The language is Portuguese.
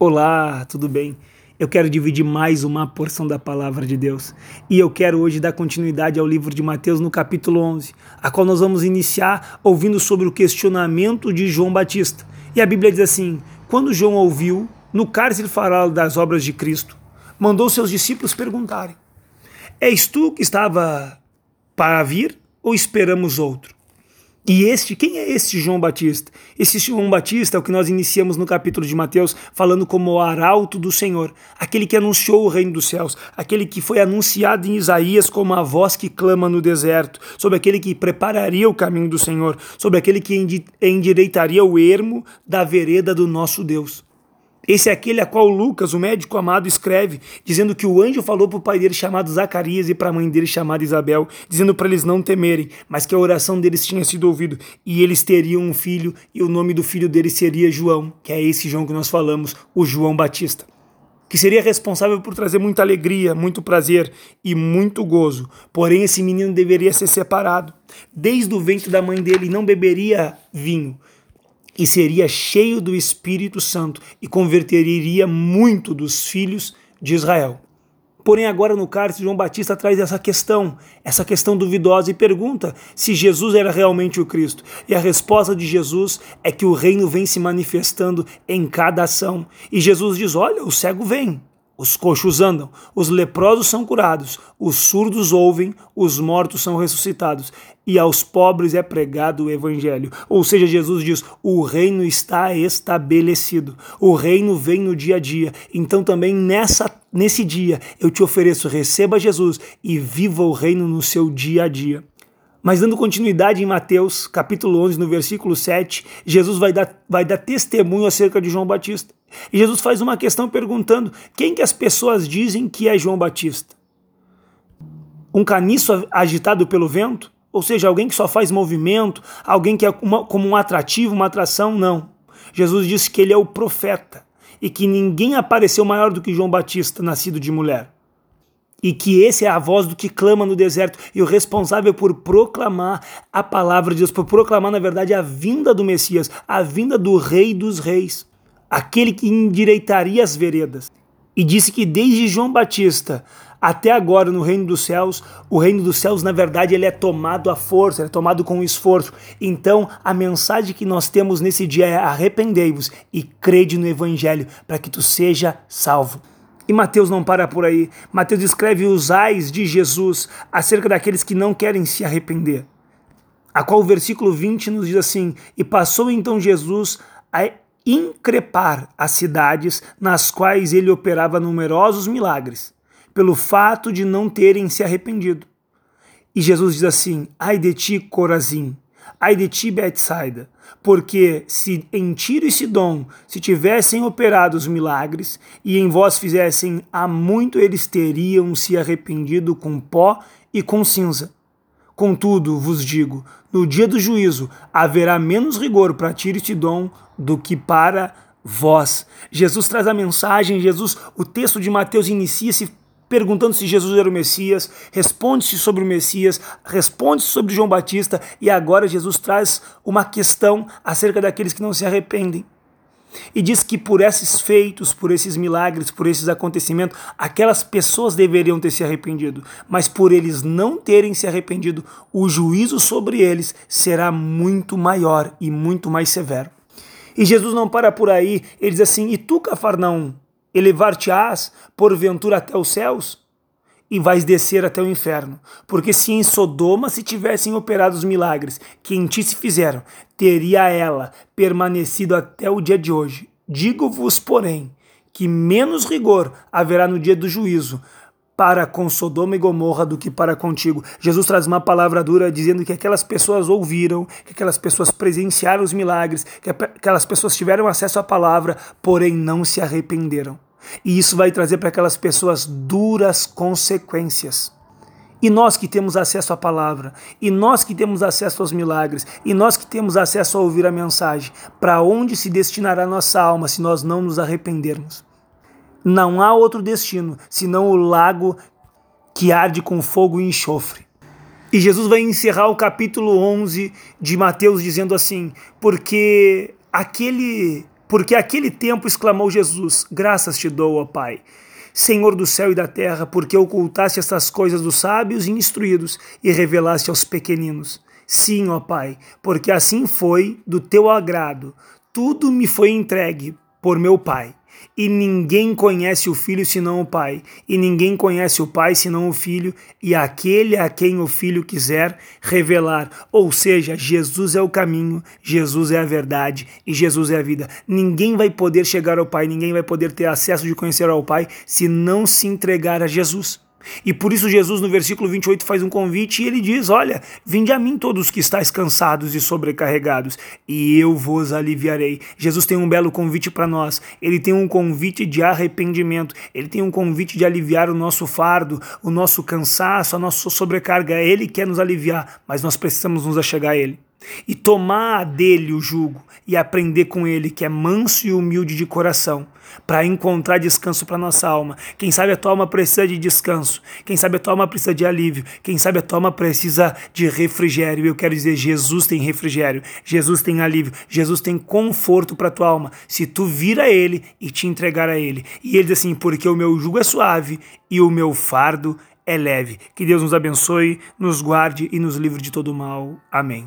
Olá, tudo bem? Eu quero dividir mais uma porção da palavra de Deus. E eu quero hoje dar continuidade ao livro de Mateus no capítulo 11, a qual nós vamos iniciar ouvindo sobre o questionamento de João Batista. E a Bíblia diz assim: Quando João ouviu no cárcere falar das obras de Cristo, mandou seus discípulos perguntarem: És tu que estava para vir ou esperamos outro? E este, quem é este João Batista? Esse João Batista é o que nós iniciamos no capítulo de Mateus, falando como o arauto do Senhor, aquele que anunciou o reino dos céus, aquele que foi anunciado em Isaías como a voz que clama no deserto, sobre aquele que prepararia o caminho do Senhor, sobre aquele que endireitaria o ermo da vereda do nosso Deus. Esse é aquele a qual Lucas, o médico amado, escreve, dizendo que o anjo falou para o pai dele chamado Zacarias e para a mãe dele chamada Isabel, dizendo para eles não temerem, mas que a oração deles tinha sido ouvida e eles teriam um filho e o nome do filho dele seria João, que é esse João que nós falamos, o João Batista que seria responsável por trazer muita alegria, muito prazer e muito gozo. Porém, esse menino deveria ser separado. Desde o ventre da mãe dele não beberia vinho, e seria cheio do Espírito Santo e converteria muito dos filhos de Israel. Porém, agora no cárcere, João Batista traz essa questão, essa questão duvidosa, e pergunta se Jesus era realmente o Cristo. E a resposta de Jesus é que o reino vem se manifestando em cada ação. E Jesus diz: Olha, o cego vem, os coxos andam, os leprosos são curados, os surdos ouvem, os mortos são ressuscitados, e aos pobres é pregado o evangelho. Ou seja, Jesus diz: o reino está estabelecido, o reino vem no dia a dia. Então também nessa nesse dia eu te ofereço, receba Jesus e viva o reino no seu dia a dia. Mas dando continuidade em Mateus, capítulo 11, no versículo 7, Jesus vai dar, vai dar testemunho acerca de João Batista. E Jesus faz uma questão perguntando: quem que as pessoas dizem que é João Batista? Um caniço agitado pelo vento? Ou seja, alguém que só faz movimento, alguém que é uma, como um atrativo, uma atração? Não. Jesus disse que ele é o profeta e que ninguém apareceu maior do que João Batista, nascido de mulher e que esse é a voz do que clama no deserto e o responsável por proclamar a palavra de Deus, por proclamar, na verdade, a vinda do Messias, a vinda do Rei dos Reis, aquele que endireitaria as veredas. E disse que desde João Batista até agora no reino dos céus, o reino dos céus, na verdade, ele é tomado à força, é tomado com esforço. Então, a mensagem que nós temos nesse dia é arrependei-vos e crede no evangelho para que tu seja salvo. E Mateus não para por aí. Mateus escreve os ais de Jesus acerca daqueles que não querem se arrepender. A qual o versículo 20 nos diz assim: E passou então Jesus a increpar as cidades nas quais ele operava numerosos milagres, pelo fato de não terem se arrependido. E Jesus diz assim: Ai de ti, Corazim, ai de ti, Betsaida, porque se em Tiro e Sidom se tivessem operado os milagres, e em vós fizessem há muito eles teriam se arrependido com pó e com cinza. Contudo, vos digo, no dia do juízo haverá menos rigor para Tiro e Sidom do que para vós. Jesus traz a mensagem, Jesus, o texto de Mateus inicia-se perguntando se Jesus era o Messias, responde-se sobre o Messias, responde-se sobre João Batista e agora Jesus traz uma questão acerca daqueles que não se arrependem. E diz que por esses feitos, por esses milagres, por esses acontecimentos, aquelas pessoas deveriam ter se arrependido, mas por eles não terem se arrependido, o juízo sobre eles será muito maior e muito mais severo. E Jesus não para por aí, ele diz assim: E tu, Cafarnaum, elevar-te-ás porventura até os céus e vais descer até o inferno. Porque se em Sodoma se tivessem operado os milagres que em ti se fizeram, teria ela permanecido até o dia de hoje. Digo-vos, porém, que menos rigor haverá no dia do juízo para com Sodoma e Gomorra do que para contigo. Jesus traz uma palavra dura dizendo que aquelas pessoas ouviram, que aquelas pessoas presenciaram os milagres, que aquelas pessoas tiveram acesso à palavra, porém não se arrependeram. E isso vai trazer para aquelas pessoas duras consequências. E nós que temos acesso à palavra, e nós que temos acesso aos milagres, e nós que temos acesso a ouvir a mensagem, para onde se destinará nossa alma se nós não nos arrependermos? Não há outro destino senão o lago que arde com fogo e enxofre. E Jesus vai encerrar o capítulo 11 de Mateus dizendo assim: Porque aquele Porque aquele tempo exclamou Jesus: Graças te dou, ó Pai. Senhor do céu e da terra, porque ocultaste estas coisas dos sábios e instruídos e revelaste aos pequeninos. Sim, ó Pai, porque assim foi do teu agrado. Tudo me foi entregue por meu Pai. E ninguém conhece o Filho senão o Pai, e ninguém conhece o Pai senão o Filho, e aquele a quem o Filho quiser revelar. Ou seja, Jesus é o caminho, Jesus é a verdade e Jesus é a vida. Ninguém vai poder chegar ao Pai, ninguém vai poder ter acesso de conhecer ao Pai se não se entregar a Jesus. E por isso Jesus no versículo 28 faz um convite e ele diz: Olha, vinde a mim todos que estáis cansados e sobrecarregados, e eu vos aliviarei. Jesus tem um belo convite para nós. Ele tem um convite de arrependimento. Ele tem um convite de aliviar o nosso fardo, o nosso cansaço, a nossa sobrecarga. Ele quer nos aliviar, mas nós precisamos nos achegar a ele e tomar dele o jugo e aprender com ele que é manso e humilde de coração, para encontrar descanso para nossa alma. Quem sabe a tua alma precisa de descanso, quem sabe a tua alma precisa de alívio, quem sabe a tua alma precisa de refrigério. Eu quero dizer, Jesus tem refrigério, Jesus tem alívio, Jesus tem conforto para tua alma, se tu vir a ele e te entregar a ele. E ele diz assim: "Porque o meu jugo é suave e o meu fardo é leve". Que Deus nos abençoe, nos guarde e nos livre de todo mal. Amém.